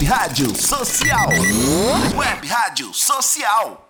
Web Rádio Social. Web Rádio Social.